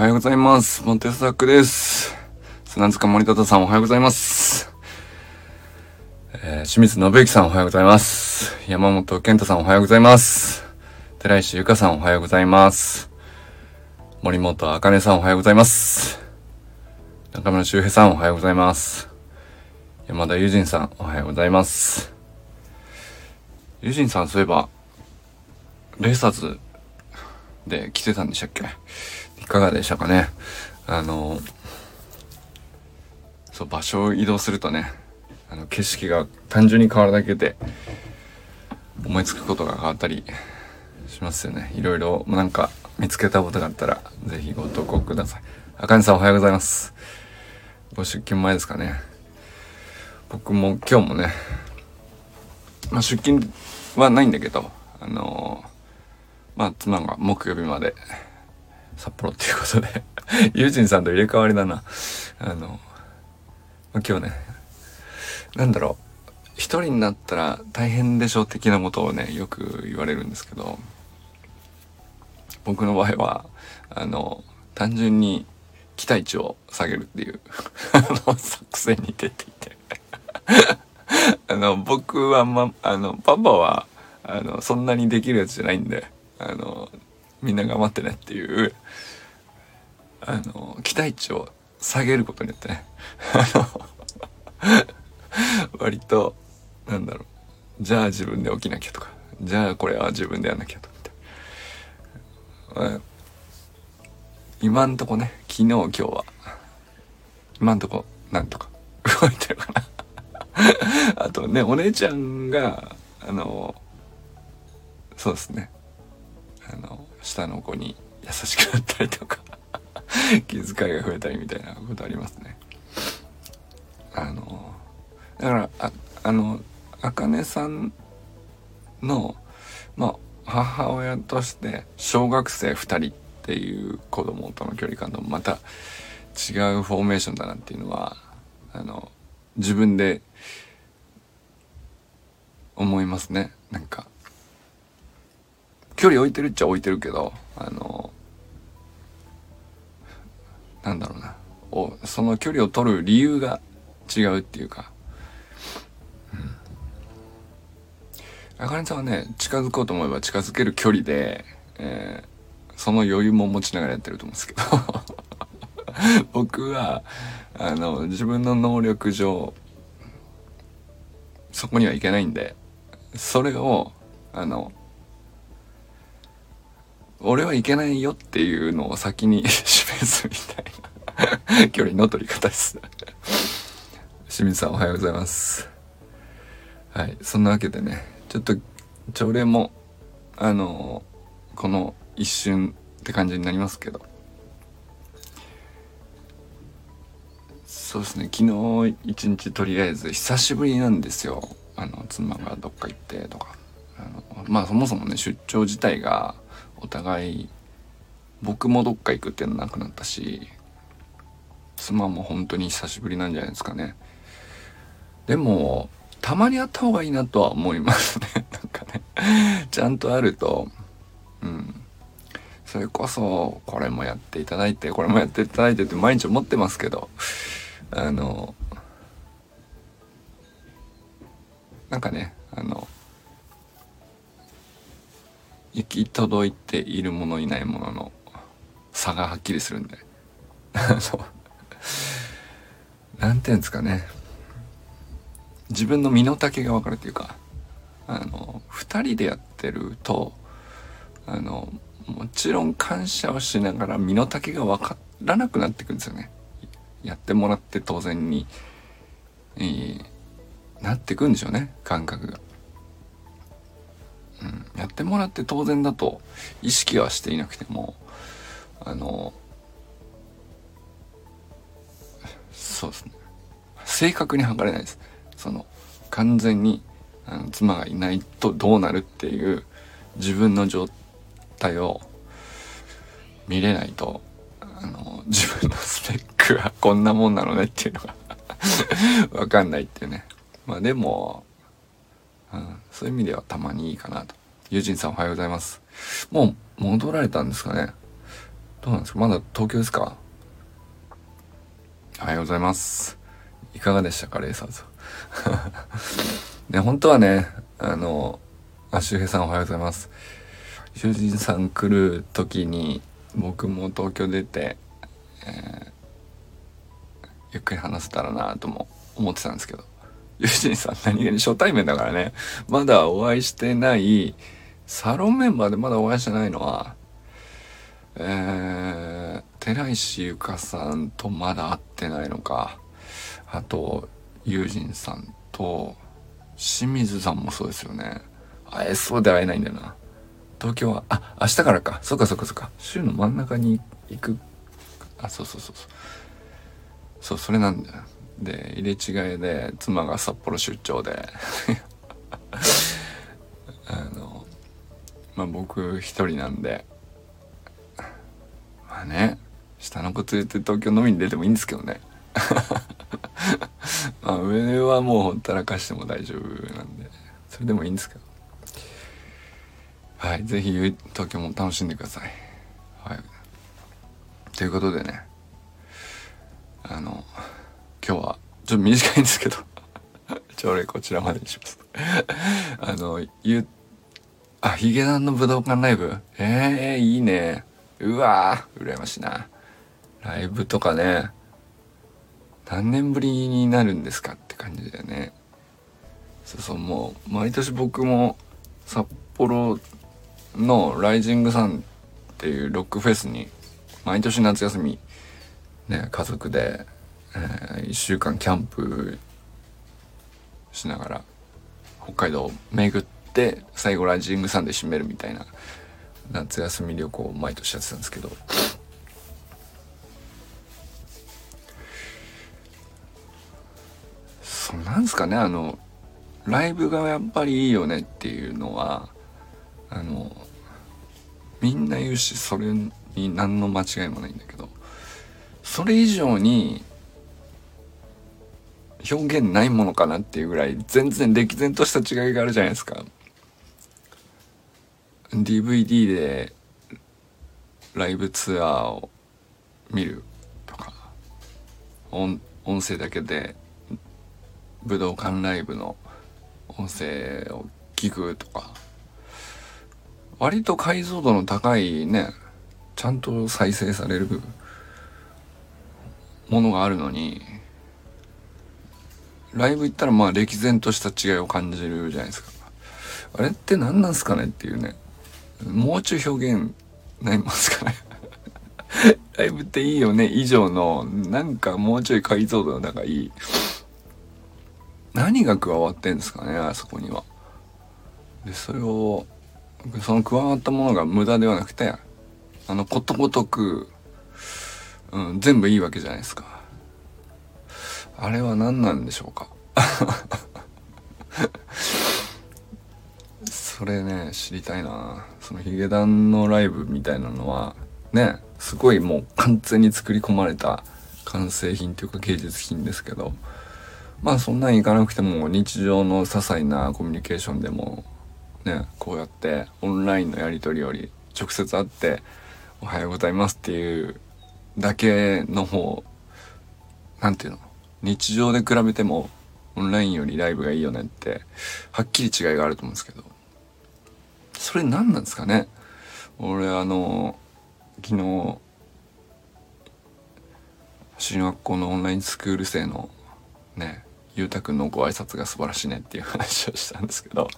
はようございます。モンテスタックです。砂塚森田さんおはようございます。えー、清水信之さんおはようございます。山本健太さんおはようございます。寺石ゆかさんおはようございます。森本あかねさんおはようございます。中村修平さんおはようございます。山田友人さんおはようございます。友人さんそういえば、レーサーズで来てたんでしたっけ？かがでしたかね？あの、そう、場所を移動するとね、あの、景色が単純に変わるだけで、思いつくことが変わったりしますよね。いろいろ、なんか、見つけたことがあったら、ぜひご投稿ください。あかねさんおはようございます。ご出勤前ですかね。僕も今日もね、まあ、出勤はないんだけど、あのまあ、妻が木曜日まで札幌っていうことで。ユージンさんと入れ替わりだな。あの、今日ね、なんだろう、一人になったら大変でしょ的なことをね、よく言われるんですけど、僕の場合は、あの、単純に期待値を下げるっていう。あの、作戦に出ていて。あの、僕はま、あの、パパは、あの、そんなにできるやつじゃないんで、あのみんな頑張ってねっていうあの期待値を下げることによってね。割となんだろう。じゃあ自分で起きなきゃとかじゃあこれは自分でやんなきゃとみたいな今んとこね昨日今日は今んとこなんとか動いてるかな。あとねお姉ちゃんがあのそうですね。あの下の子に優しくなったりとか 気遣いが増えたりみたいなことありますね。あのだからああのあかねさんのまあ母親として小学生2人っていう子供との距離感とまた違うフォーメーションだなっていうのはあの自分で思いますねなんか距離置いてるっちゃ置いてるけどあのなんだろうな。おその距離を取る理由が違うっていうか。あかねさんはね近づこうと思えば近づける距離で、えー、その余裕も持ちながらやってると思うんですけど。僕はあの自分の能力上そこにはいけないんでそれをあの俺はいけないよっていうのを先に 示すみたいな 距離の取り方です清水さんおはようございます。はい、そんなわけでね、ちょっと朝礼も、あのこの一瞬って感じになりますけど、そうですね、昨日一日とりあえず久しぶりなんですよ。あの、妻がどっか行ってとか。あのまあそもそもね、出張自体が、お互い僕もどっか行くっていうのなくなったし妻も本当に久しぶりなんじゃないですかね。でもたまにあった方がいいなとは思いますね。なんかね。ちゃんとあるとうん。それこそこれもやっていただいてこれもやっていただいてって毎日思ってますけどあのなんかねあの行き届いているものいないものの差がはっきりするんで。そうなんていうんですかね。自分の身の丈が分かるっていうかあの2人でやってるとあのもちろん感謝をしながら身の丈が分からなくなってくるんですよね。やってもらって当然に、えー、なってくんでしょうね感覚が。うん、やってもらって当然だと意識はしていなくてもあのそうですね。正確に測れないです。その完全にあの妻がいないとどうなるっていう自分の状態を見れないとあの自分のスペックはこんなもんなのねっていうのが わかんないっていうね。まあでもうん、そういう意味ではたまにいいかなと。ユージンさんおはようございます。もう戻られたんですかねどうなんですか？まだ東京ですか？おはようございます。いかがでしたか？レーサーズ。ね、本当はね、あの、あ、周平さんおはようございます。主人さん来る時に僕も東京出て、えー、ゆっくり話せたらなとも思ってたんですけど。ユージンさん何気に初対面だからね、まだお会いしてない、サロンメンバーでまだお会いしてないのは、えー、寺石ゆかさんとまだ会ってないのか。あと、ユージンさんと、清水さんもそうですよね。会えそうで会えないんだよな。東京は、あ、明日からか。そっかそっかそっか。週の真ん中に行く。あ、そうそうそうそう。そう、それなんだよ。で入れ違いで妻が札幌出張で。あのまあ僕一人なんで。まあね下の子連れて東京飲みに出てもいいんですけどね。まあ上はもうほったらかしても大丈夫なんで。それでもいいんですけど。はい是非東京も楽しんでください。はい。ということでね。あの今日はちょっと短いんですけど。朝礼こちらまでにします。あのゆあヒゲダンの武道館ライブ？ええー、いいね。うわー羨ましいな。ライブとかね何年ぶりになるんですかって感じだよね。そうそうもう毎年僕も札幌のライジングサンっていうロックフェスに毎年夏休みね家族でえー、1週間キャンプしながら北海道を巡って最後ライジングサンで締めるみたいな夏休み旅行を毎年やってたんですけど。そうなんですかねあのライブがやっぱりいいよねっていうのはあのみんな言うしそれに何の間違いもないんだけどそれ以上に表現ないものかなっていうぐらい全然歴然とした違いがあるじゃないですか。DVD でライブツアーを見るとか音音声だけで武道館ライブの音声を聞くとか割と解像度の高いねちゃんと再生されるものがあるのにライブ行ったらまあ歴然とした違いを感じるじゃないですか。あれって何なんすかねっていうね。もうちょい表現ないますかね。ライブっていいよね以上の、なんかもうちょい解像度の高い、何が加わってんですかね、あそこには。で、それを、その加わったものが無駄ではなくて、あの、ことごとく、うん、全部いいわけじゃないですか。あれは何なんでしょうか？それね知りたいな。そのヒゲダンのライブみたいなのはねすごいもう完全に作り込まれた完成品というか芸術品ですけどまあそんなんいかなくても日常の些細なコミュニケーションでもねこうやってオンラインのやり取りより直接会って「おはようございます」っていうだけの方なんていうの？日常で比べてもオンラインよりライブがいいよねってはっきり違いがあると思うんですけど。それ何なんですかね？俺あの昨日進学校のオンラインスクール生のねゆうたくんのご挨拶が素晴らしいねっていう話をしたんですけど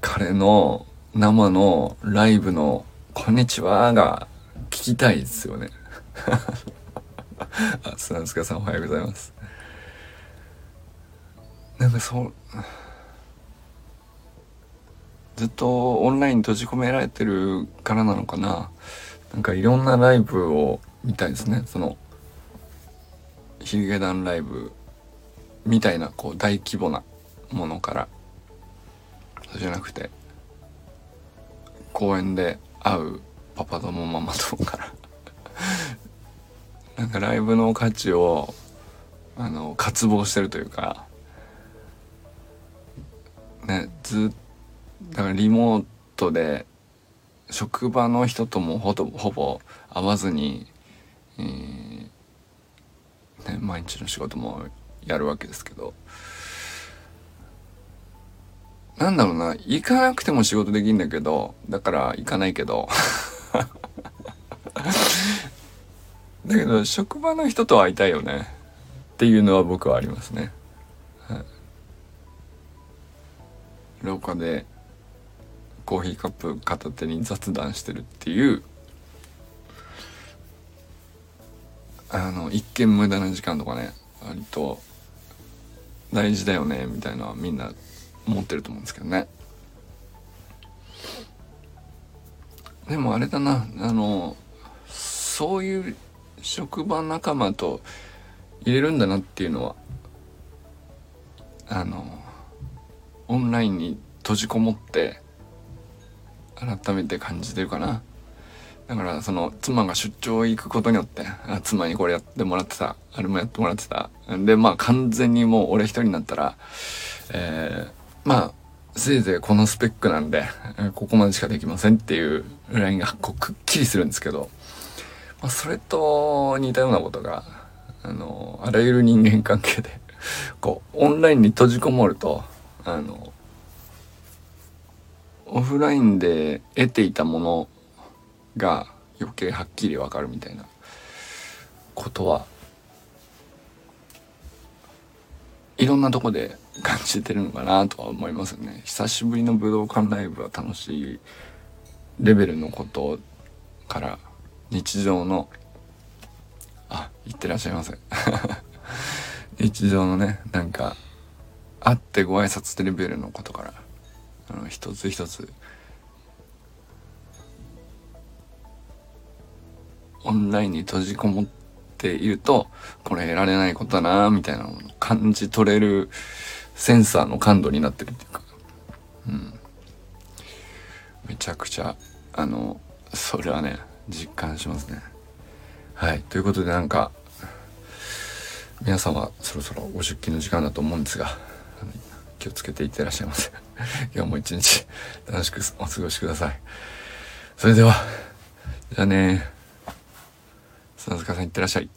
彼の生のライブの「こんにちは」が聞きたいですよね。あ、スナンスカさんおはようございます。なんかそう、ずっとオンライン閉じ込められてるからなのかな。なんかいろんなライブを見たいですね。その、ヒゲダンライブみたいなこう大規模なものから、そうじゃなくて、公園で会うパパ友ママ友からなんかライブの価値をあの渇望してるというかねずだからリモートで職場の人ともほぼほぼ会わずに、えーね、毎日の仕事もやるわけですけどなんだろうな行かなくても仕事できるんだけどだから行かないけどだけど職場の人と会いたいよね。っていうのは僕はありますね、はい、廊下でコーヒーカップ片手に雑談してるっていうあの一見無駄な時間とかね割と大事だよねみたいなみんな思ってると思うんですけどね。でもあれだなあのそういう職場仲間と入れるんだなっていうのはあのオンラインに閉じこもって改めて感じてるかな。だからその妻が出張行くことによってあ妻にこれやってもらってたあれもやってもらってた。でまあ完全にもう俺一人になったらえー、まあせいぜいこのスペックなんでここまでしかできませんっていうラインがこうくっきりするんですけど、まあ、それと似たようなことがあのあらゆる人間関係でこうオンラインに閉じこもるとあのオフラインで得ていたものが余計はっきりわかるみたいなことはいろんなとこで感じてるのかなとは思いますね。久しぶりの武道館ライブは楽しいレベルのことから日常のあいってらっしゃいませ 日常のねなんか会ってご挨拶ってレベルのことからあの一つ一つオンラインに閉じこもっていると、これ得られないことだなみたいなのを感じ取れるセンサーの感度になってるっていうか、うん。めちゃくちゃ、あの、それはね、実感しますね。はい。ということでなんか、皆さんはそろそろご出勤の時間だと思うんですが、気をつけていってらっしゃいませ。今日も一日楽しくお過ごしください。それでは、じゃあね笹塚さんいってらっしゃい。